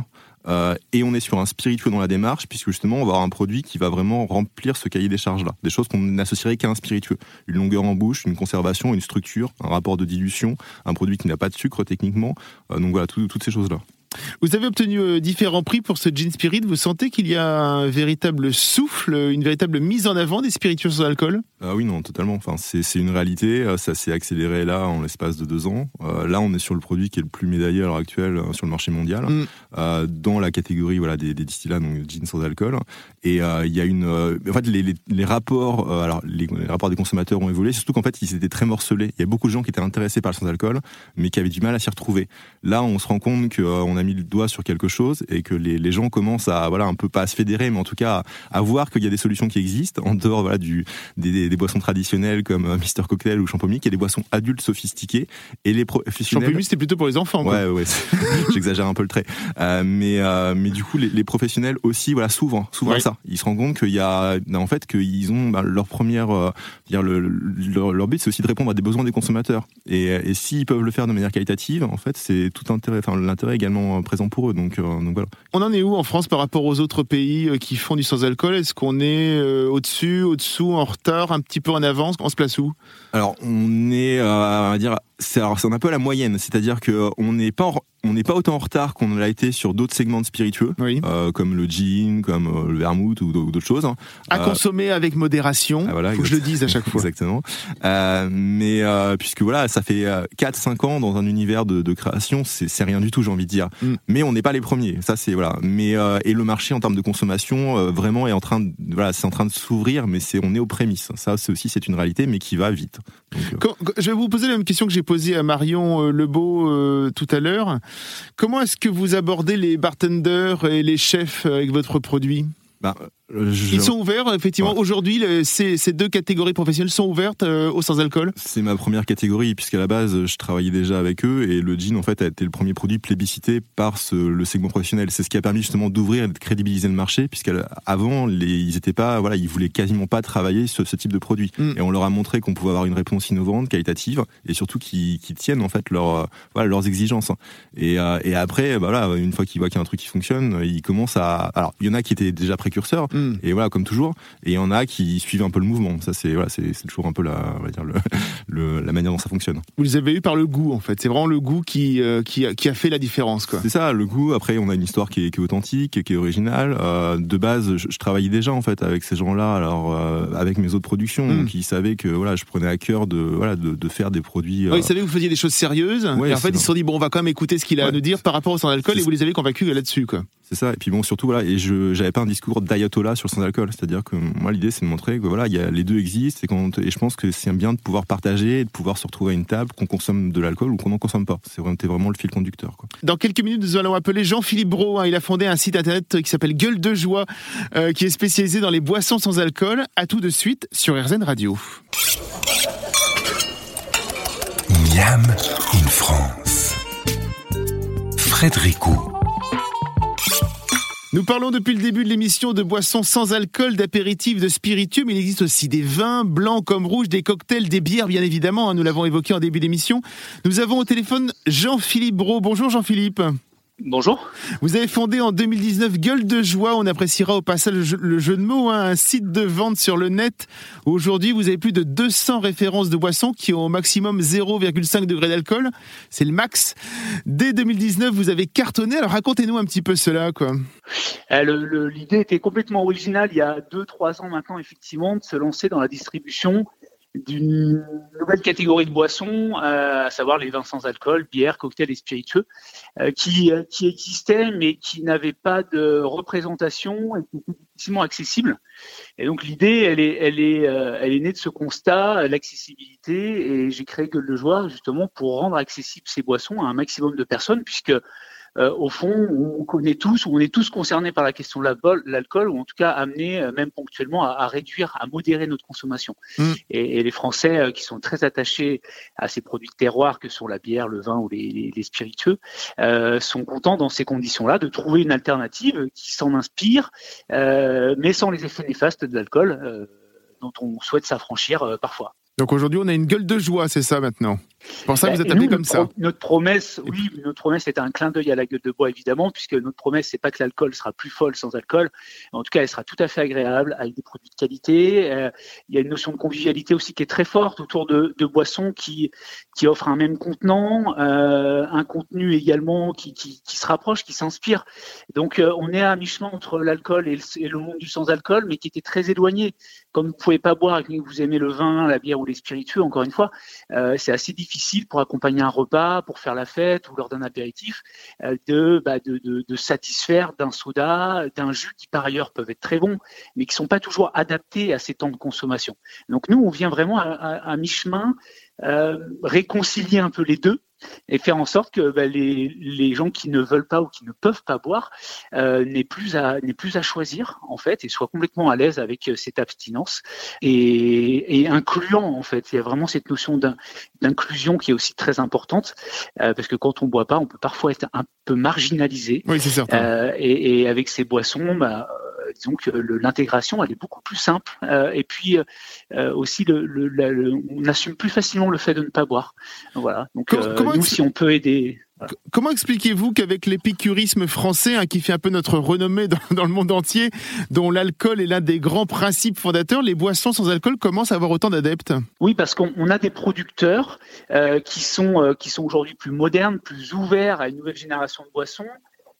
S4: Euh, et on est sur un spiritueux dans la démarche, puisque justement, on va avoir un produit qui va vraiment remplir ce cahier des charges-là. Des choses qu'on n'associerait qu'à un spiritueux. Une longueur en bouche, une conservation, une structure, un rapport de dilution, un produit qui n'a pas de sucre techniquement. Euh, donc voilà, toutes ces choses-là.
S2: Vous avez obtenu euh, différents prix pour ce Gin Spirit. Vous sentez qu'il y a un véritable souffle, une véritable mise en avant des spiritueux sans alcool
S4: ah Oui, non, totalement. Enfin, c'est une réalité. Euh, ça s'est accéléré là en l'espace de deux ans. Euh, là, on est sur le produit qui est le plus médaillé à l'heure actuelle sur le marché mondial, mm. dans la catégorie voilà des, des distillats, donc gin sans alcool. Et il y a une, en fait, les, les, rapports, alors les, rapports des consommateurs ont évolué, surtout qu'en fait, ils étaient très morcelés. Il y a beaucoup de gens qui étaient intéressés par le sans alcool, mais qui avaient du mal à s'y retrouver. Là, on se rend compte qu'on a mis le doigt sur quelque chose et que les, les, gens commencent à voilà un peu pas à se fédérer mais en tout cas à, voir qu'il y a des solutions qui existent en dehors voilà du des, des boissons traditionnelles comme euh, Mister Cocktail ou Champomy qui a des boissons adultes sophistiquées et les professionnels
S2: Champomy c'était plutôt pour les enfants
S4: quoi. ouais ouais j'exagère un peu le trait. Euh, mais euh, mais du coup les, les, professionnels aussi voilà souvent souvent ça. Ils se rendent compte qu'il y a en fait qu'ils ont bah, leur première euh, dire le, leur, but c'est aussi de répondre à des besoins des consommateurs. Et, et s'ils peuvent le faire de manière qualitative en fait c'est tout intérêt enfin l'intérêt également présent pour eux. Donc, euh, donc voilà.
S2: On en est où en France par rapport aux autres pays euh, qui font du sans-alcool? Est-ce qu'on est, euh, au-dessus, au-dessous, en retard, un petit peu en avance? On se place où?
S4: Alors, on est, on va dire, c'est un peu la moyenne, c'est-à-dire que on n'est pas on n'est pas autant en retard qu'on l'a été sur d'autres segments de spiritueux, euh, comme le gin, comme euh, le vermouth ou d'autres choses. Hein.
S2: À euh, consommer avec modération, ah, faut que je le dise à chaque fois.
S4: Exactement. mais puisque voilà, ça fait 4-5 ans dans un univers de, de création, c'est rien du tout, j'ai envie de dire. Mm. Mais on n'est pas les premiers, ça c'est voilà. Mais et le marché en termes de consommation vraiment est en train de voilà, c'est en train de s'ouvrir, mais c'est on est aux prémices. Ça c'est aussi c'est une réalité, mais qui va vite.
S2: je vais vous poser la même question que j'ai posée à Marion Lebeau tout à l'heure. Comment est-ce que vous abordez les bartenders et les chefs avec votre produit?
S4: Bah,
S2: ils sont ouverts, effectivement. Aujourd'hui, ces, ces, deux catégories professionnelles sont ouvertes euh, au sans-alcool
S4: C'est ma première catégorie, puisqu'à la base, je travaillais déjà avec eux, et le gin, en fait, a été le premier produit plébiscité par ce, le segment professionnel. C'est ce qui a permis justement d'ouvrir et de crédibiliser le marché, puisqu'avant, ils étaient pas, voilà, ils voulaient quasiment pas travailler sur ce type de produit. Mm. Et on leur a montré qu'on pouvait avoir une réponse innovante, qualitative, et surtout qui, qui tiennent, en fait, leur, voilà, leurs exigences. Et, euh, et après, bah, voilà, une fois qu'ils voient qu'il y a un truc qui fonctionne, ils commencent à, alors, il y en a qui étaient déjà précurseurs, mm. Et voilà, comme toujours. Et il y en a qui suivent un peu le mouvement. Ça, c'est voilà, c'est toujours un peu la, on va dire le, la manière dont ça fonctionne.
S2: Vous les avez eu par le goût, en fait. C'est vraiment le goût qui, euh, qui, a, qui, a, fait la différence, quoi.
S4: C'est ça, le goût. Après, on a une histoire qui est, qui est authentique, qui est originale. Euh, de base, je, travaillais déjà en fait avec ces gens-là, alors euh, avec mes autres productions, mm. donc ils savaient que voilà, je prenais à cœur de voilà de, de faire des produits.
S2: ils savaient que vous faisiez des choses sérieuses. et en fait, ils se sont dit bon, on va quand même écouter ce qu'il a à nous dire par rapport au sans alcool, et vous les avez convaincus là-dessus, quoi.
S4: C'est ça. Et puis bon, surtout voilà, et je j'avais pas un discours d'ayatollah sur le sans alcool, c'est-à-dire que moi, l'idée, c'est de montrer que voilà, il y a, les deux existent et, quand, et je pense que c'est bien de pouvoir partager et de pouvoir se retrouver à une table, qu'on consomme de l'alcool ou qu'on n'en consomme pas. C'est vraiment, vraiment le fil conducteur. Quoi.
S2: Dans quelques minutes, nous allons appeler Jean-Philippe Brault. Hein. il a fondé un site internet qui s'appelle Gueule de Joie, euh, qui est spécialisé dans les boissons sans alcool. À tout de suite sur RZN Radio.
S1: Miam in France. Frédérico.
S2: Nous parlons depuis le début de l'émission de boissons sans alcool, d'apéritifs, de spiritueux, mais il existe aussi des vins, blancs comme rouges, des cocktails, des bières, bien évidemment. Hein, nous l'avons évoqué en début d'émission. Nous avons au téléphone Jean-Philippe Brault. Bonjour Jean-Philippe.
S5: Bonjour.
S2: Vous avez fondé en 2019 Gueule de Joie. On appréciera au passage le jeu de mots, hein, un site de vente sur le net. Aujourd'hui, vous avez plus de 200 références de boissons qui ont au maximum 0,5 degré d'alcool. C'est le max. Dès 2019, vous avez cartonné. Alors racontez-nous un petit peu cela, quoi.
S5: Euh, l'idée était complètement originale il y a 2-3 ans maintenant, effectivement, de se lancer dans la distribution d'une nouvelle catégorie de boissons, euh, à savoir les vins sans alcool, bière, cocktails et spiritueux, euh, qui, euh, qui existaient mais qui n'avaient pas de représentation et qui étaient difficilement accessibles. Et donc l'idée, elle est, elle est, elle est née de ce constat, l'accessibilité, et j'ai créé Gueule de Joie justement pour rendre accessibles ces boissons à un maximum de personnes, puisque au fond, on connaît tous, ou on est tous concernés par la question de l'alcool, ou en tout cas amenés, euh, même ponctuellement, à, réduire, à modérer notre consommation. Mm. Et, les Français, euh, qui sont très attachés à ces produits de terroir que sont la bière, le vin ou les, spiritueux, sont contents dans ces conditions-là de trouver une alternative qui s'en inspire, mais sans les effets néfastes de l'alcool dont on souhaite s'affranchir parfois.
S2: Donc aujourd'hui, on a une gueule de joie, c'est ça maintenant? Pour ça, vous êtes appelé comme ça.
S5: Notre promesse, oui, notre promesse est un clin d'œil à la gueule de bois, évidemment, puisque notre promesse, c'est pas que l'alcool sera plus folle sans alcool. En tout cas, elle sera tout à fait agréable, avec des produits de qualité. Euh, il y a une notion de convivialité aussi qui est très forte autour de, de boissons qui, qui offrent un même contenant, euh, un contenu également qui, qui, qui se rapproche, qui s'inspire. Donc, euh, on est à mi-chemin entre l'alcool et, et, le monde du sans-alcool, mais qui était très éloigné. Comme vous ne pouvez pas boire et que vous aimez le vin, la bière ou les spiritueux, encore une fois, c'est assez difficile pour accompagner un repas, pour faire la fête ou lors d'un apéritif, euh, de, bah, de, satisfaire d'un soda, d'un jus qui par ailleurs peuvent être très bons, mais qui sont pas toujours adaptés à ces temps de consommation. Donc nous, on vient vraiment à mi-chemin euh, réconcilier un peu les deux et faire en sorte que bah, les, les, gens qui ne veulent pas ou qui ne peuvent pas boire euh, n'aient plus à n'aient plus à choisir en fait et soient complètement à l'aise avec euh, cette abstinence et, et, incluant en fait il y a vraiment cette notion d'inclusion qui est aussi très importante euh, parce que quand on boit pas on peut parfois être un peu marginalisé
S2: oui, c'est certain.
S5: Euh, et, et, avec ces boissons bah, disons que l'intégration elle est beaucoup plus simple. Euh, et puis euh, aussi le, le, le, on assume plus facilement le fait de ne pas boire. Voilà. Donc comment, comment nous si on peut aider
S2: voilà. Comment expliquez-vous qu'avec l'épicurisme français, hein, qui fait un peu notre renommée dans, dans le monde entier, dont l'alcool est l'un des grands principes fondateurs, les boissons sans alcool commencent à avoir autant d'adeptes?
S5: Oui, parce qu'on a des producteurs euh, qui sont, euh, qui sont aujourd'hui plus modernes, plus ouverts à une nouvelle génération de boissons,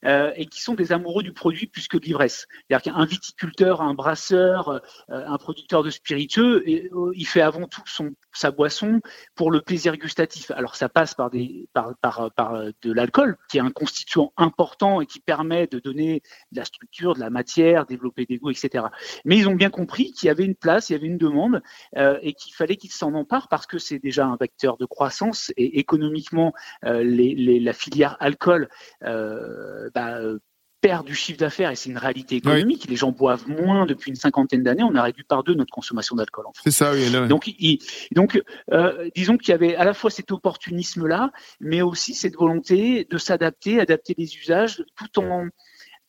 S5: euh, et qui sont des amoureux du produit plus que de l'ivresse. C'est-à-dire qu'un viticulteur, un brasseur, euh, un producteur de spiritueux, euh, il fait avant tout son, sa boisson pour le plaisir gustatif. Alors ça passe par, des, par, par, par de l'alcool, qui est un constituant important et qui permet de donner de la structure, de la matière, développer des goûts, etc. Mais ils ont bien compris qu'il y avait une place, il y avait une demande, euh, et qu'il fallait qu'ils s'en emparent parce que c'est déjà un vecteur de croissance et économiquement, euh, les, les, la filière alcool euh, bah, perd du chiffre d'affaires et c'est une réalité économique. Oui. Les gens boivent moins depuis une cinquantaine d'années. On a réduit par deux notre consommation d'alcool en France.
S2: C'est ça, oui. Là, oui.
S5: Donc, il, donc euh, disons qu'il y avait à la fois cet opportunisme-là, mais aussi cette volonté de s'adapter, adapter les usages, tout en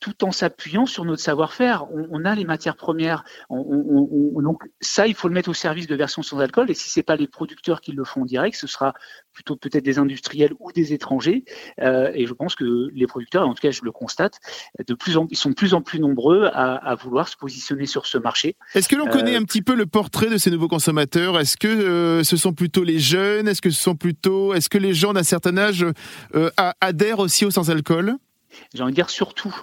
S5: tout en s'appuyant sur notre savoir-faire. On, on, a les matières premières. On, on, donc ça, il faut le mettre au service de versions sans alcool. Et si c'est pas les producteurs qui le font en direct, ce sera plutôt peut-être des industriels ou des étrangers. Euh, et je pense que les producteurs, en tout cas, je le constate, de plus en, ils sont de plus en plus nombreux à, à vouloir se positionner sur ce marché.
S2: Est-ce que l'on euh, connaît un petit peu le portrait de ces nouveaux consommateurs? Est-ce que euh, ce sont plutôt les jeunes? Est-ce que ce sont plutôt, est-ce que les gens d'un certain âge euh, adhèrent aussi au sans-alcool
S5: J'ai envie de dire surtout.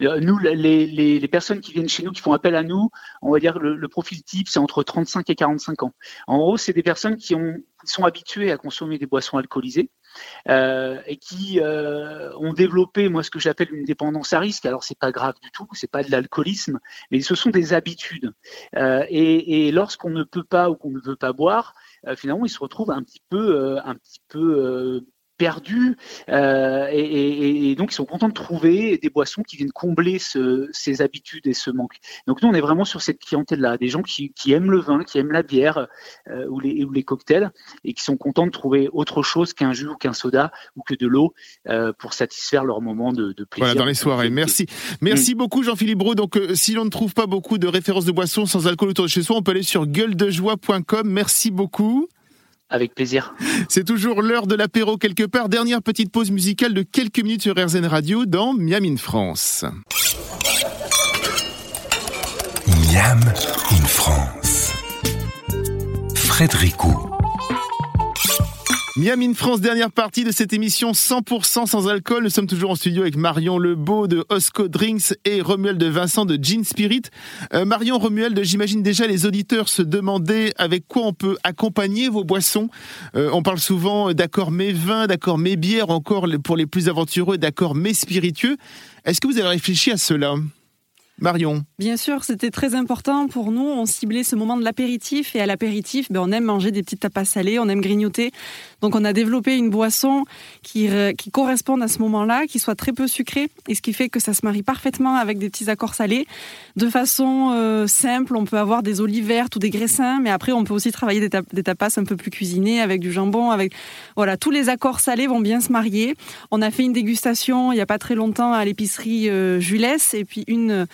S5: Nous, les, les, personnes qui viennent chez nous, qui font appel à nous, on va dire le, le profil type, c'est entre 35 et 45 ans. En gros, c'est des personnes qui, ont, sont habituées à consommer des boissons alcoolisées euh, et qui euh, ont développé, moi, ce que j'appelle une dépendance à risque. Alors, c'est pas grave du tout, c'est pas de l'alcoolisme, mais ce sont des habitudes. Euh, et, et lorsqu'on ne peut pas ou qu'on ne veut pas boire, euh, finalement, ils se retrouvent un petit peu, euh, un petit peu perdus euh, et, et, et, donc ils sont contents de trouver des boissons qui viennent combler ce, ces habitudes et ce manque. Donc nous on est vraiment sur cette clientèle-là, des gens qui, qui, aiment le vin, qui aiment la bière euh, ou, les, ou les cocktails et qui sont contents de trouver autre chose qu'un jus ou qu'un soda ou que de l'eau euh, pour satisfaire leur moment de, de plaisir.
S2: Voilà dans les soirées. Merci, merci mmh. beaucoup Jean-Philippe Brault. Donc euh, si l'on ne trouve pas beaucoup de références de boissons sans alcool autour de chez soi, on peut aller sur gueuledejoie.com. Merci beaucoup.
S5: Avec plaisir.
S2: C'est toujours l'heure de l'apéro quelque part. Dernière petite pause musicale de quelques minutes sur RZN Radio dans Miam in France.
S1: Miam in France. Frédéricot.
S2: Miam in France, dernière partie de cette émission 100% sans alcool. Nous sommes toujours en studio avec Marion Lebeau de Osco Drinks et Romuald de Vincent de Gin Spirit. Euh, Marion Romuald, j'imagine déjà les auditeurs se demandaient avec quoi on peut accompagner vos boissons. Euh, on parle souvent d'accord mes vins, d'accord mes bières, encore pour les plus aventureux, d'accord mes spiritueux. Est-ce que vous avez réfléchi à cela? Marion.
S3: Bien sûr, c'était très important pour nous. On ciblait ce moment de l'apéritif et à l'apéritif, ben, on aime manger des petites tapas salées, on aime grignoter. Donc on a développé une boisson qui, qui corresponde à ce moment-là, qui soit très peu sucrée et ce qui fait que ça se marie parfaitement avec des petits accords salés. De façon euh, simple, on peut avoir des olives vertes ou des graissins, mais après on peut aussi travailler des, tap des tapas un peu plus cuisinées avec du jambon, avec voilà tous les accords salés vont bien se marier. On a fait une dégustation il y a pas très longtemps à l'épicerie euh, Jules et puis une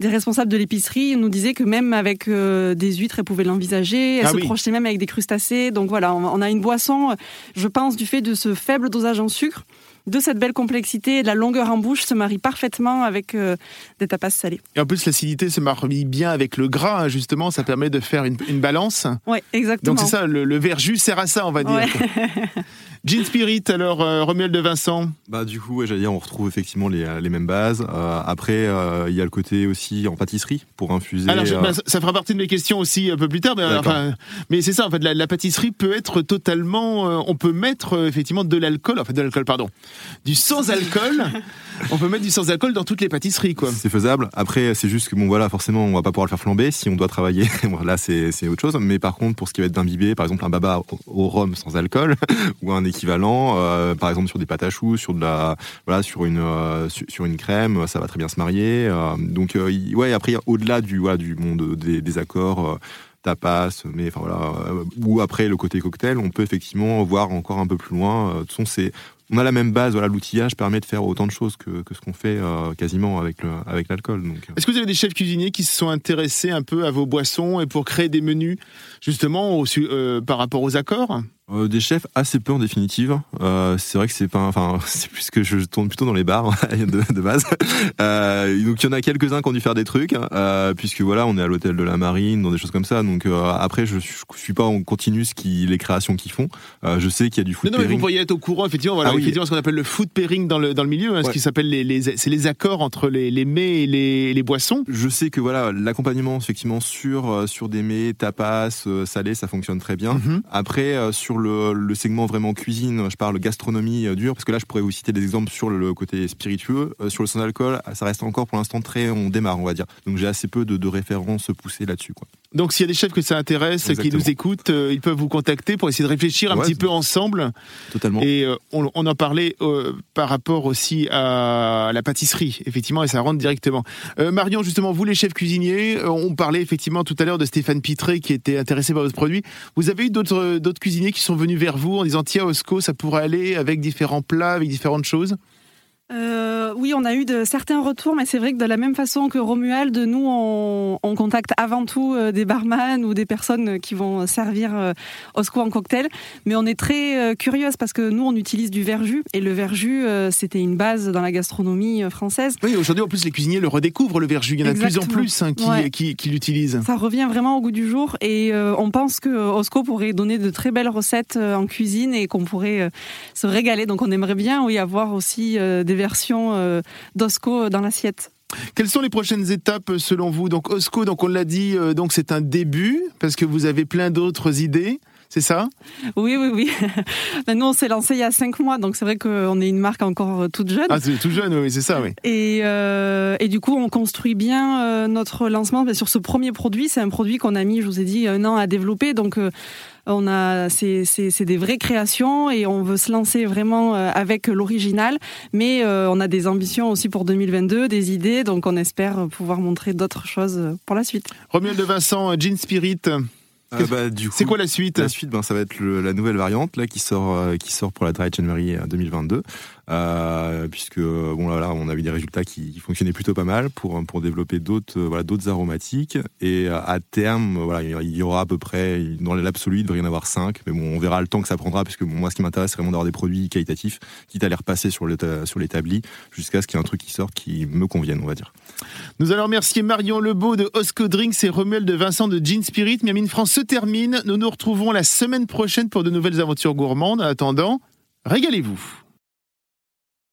S3: des responsables de l'épicerie nous disaient que même avec des huîtres, elles pouvaient l'envisager. Elles
S2: Ah
S3: se
S2: oui.
S3: projetaient même avec des crustacés. Donc voilà, on on a une boisson, je pense, du fait de ce faible dosage en sucre, de cette belle complexité et de la longueur en bouche, se marie parfaitement avec euh, des tapas salés.
S2: Et en plus, l'acidité se marie bien avec le gras, hein, justement, ça permet de faire une, une balance.
S3: Ouais, exactement.
S2: Donc c'est ça, le, le verjus sert à ça, on va dire.
S3: Ouais.
S2: Gin Spirit, alors euh, Romuald de Vincent.
S4: Bah du coup, ouais, j'allais dire, on retrouve effectivement les, les mêmes bases. Euh, après, euh, il y a le côté aussi en pâtisserie pour infuser.
S2: Alors, je-
S4: euh,
S2: bah, ça- fera partie de mes questions aussi un peu plus tard, mais, enfin, mais c'est ça, en fait, la, la pâtisserie peut être totalement, euh, on peut mettre euh, effectivement de l'alcool, enfin de l'alcool, pardon, du sans-alcool. on peut mettre du sans-alcool dans toutes les pâtisseries, quoi.
S4: C'est faisable. Après, c'est juste que bon, voilà, forcément, on va pas pouvoir le faire flamber si on doit travailler. Là, c'est autre chose. Mais par contre, pour ce qui va être d'imbibé, par exemple, un baba au, rhum sans alcool ou un équivalent, euh, par exemple sur des pâtes à choux, sur de la, voilà, sur une euh, crème, ça va très bien se marier. Euh, donc, ouais, après, au-delà du voilà du monde des, accords. tapas, mais enfin voilà, ou après le côté cocktail, on peut effectivement voir encore un peu plus loin. De toute façon, on a la même base, voilà, l'outillage permet de faire autant de choses que, ce qu'on fait euh, quasiment avec l'alcool. Euh.
S2: Est-ce que vous avez des chefs cuisiniers qui se sont intéressés un peu à vos boissons et pour créer des menus, justement, euh, par rapport aux accords?
S4: Euh, des chefs assez peu en définitive. Euh, c'est vrai que c'est pas, enfin, c'est plus que je tourne plutôt dans les bars de, de base. Euh, donc il y en a quelques-uns qui ont dû faire des trucs, euh, puisque voilà, on est à l'hôtel de la Marine, dans des choses comme ça. Donc euh, après, je, suis- je suis pas en continu ce qui, les créations qu'ils font. Euh, je sais qu'il y a du
S2: Non,
S4: food
S2: non, mais vous pourriez être au courant, effectivement, voilà,
S4: Ah oui.
S2: effectivement, ce qu'on appelle le food pairing dans le, dans le milieu, hein, ce
S4: Ouais.
S2: qui s'appelle les, les- c'est les accords entre les, les mets et les, les boissons.
S4: Je sais que voilà, l'accompagnement effectivement sur sur des mets, tapas, salés, ça fonctionne très bien.
S2: Mhm.
S4: Après, euh, sur le, le segment vraiment cuisine, je parle gastronomie euh, dure, parce que là, je pourrais vous citer des exemples sur le côté spiritueux. Euh, sur le sans-alcool, ça reste encore pour l'instant très, on démarre, on va dire. Donc j'ai assez peu de, de références poussées là-dessus. Quoi.
S2: Donc, s'il y a des chefs que ça intéresse, qui nous écoutent, euh, ils peuvent vous contacter pour essayer de réfléchir un
S4: Ouais,
S2: petit peu ensemble.
S4: Totalement.
S2: Et on, on en parlait par rapport aussi à la pâtisserie, effectivement, et ça rentre directement. Marion, justement, vous les chefs cuisiniers, on parlait effectivement tout à l'heure de Stéphane Pitré qui était intéressé par votre produit. Vous avez eu d'autres d'autres cuisiniers qui sont venus vers vous en disant tiens Osco, ça pourrait aller avec différents plats, avec différentes choses?
S3: Euh, oui, on a eu de certains retours, mais c'est vrai que de la même façon que Romuald, nous, on, on contacte avant tout euh, des barman ou des personnes qui vont servir euh, Osco en cocktail. Mais on est très euh, curieuse parce que nous, on utilise du verjus. Et le verjus, euh, c'était une base dans la gastronomie euh, française.
S2: Oui, aujourd'hui en plus les cuisiniers le redécouvrent le verjus. Il y en a de plus en plus hein, qui,
S3: Ouais.
S2: qui, qui l'utilisent.
S3: Ça revient vraiment au goût du jour et euh, on pense que Osco pourrait donner de très belles recettes euh, en cuisine et qu'on pourrait euh, se régaler. Donc on aimerait bien oui, avoir aussi euh, des versions euh, d'Osco dans l'assiette.
S2: Quelles sont les prochaines étapes selon vous? Donc Osco, donc on l'a dit, euh, donc c'est un début parce que vous avez plein d'autres idées. C'est ça?
S3: Oui, oui, oui. Ben, Nous, on s'est lancé il y a cinq mois, donc c'est vrai qu'on est une marque encore euh, toute jeune.
S2: Ah, c'est tout jeune, oui, c'est ça, oui.
S3: Et, euh, et du coup, on construit bien euh, notre lancement Ben, sur ce premier produit. C'est un produit qu'on a mis, je vous ai dit, un an à développer. Donc, euh, on a, c'est, c'est, c'est des vraies créations et on veut se lancer vraiment euh, avec l'original. Mais euh, on a des ambitions aussi pour 2022, des idées. Donc, on espère pouvoir montrer d'autres choses euh, pour la suite.
S2: Romuald de Vincent, Gin Spirit,
S4: Euh, bah, du coup,
S2: c'est quoi la suite?
S4: La suite, ben, ça va être le- la nouvelle variante là qui sort, euh, qui sort pour la Dry January euh, 2022, euh, puisque euh, bon là, là, on a eu des résultats qui, fonctionnaient plutôt pas mal pour pour développer d'autres euh, voilà d'autres aromatiques et à terme voilà il y aura à peu près dans l'absolu il devrait y en avoir cinq, mais bon on verra le temps que ça prendra puisque moi ce qui m'intéresse c'est vraiment d'avoir des produits qualitatifs, quitte à les repasser sur sur l'établi jusqu'à ce qu'il y ait un truc qui sorte qui me convienne on va dire.
S2: Nous allons remercier Marion Lebeau de Osco Drinks et Romuald de Vincent de Gin Spirit. Miamine France se termine. Nous nous retrouvons la semaine prochaine pour de nouvelles aventures gourmandes. En attendant, régalez-vous.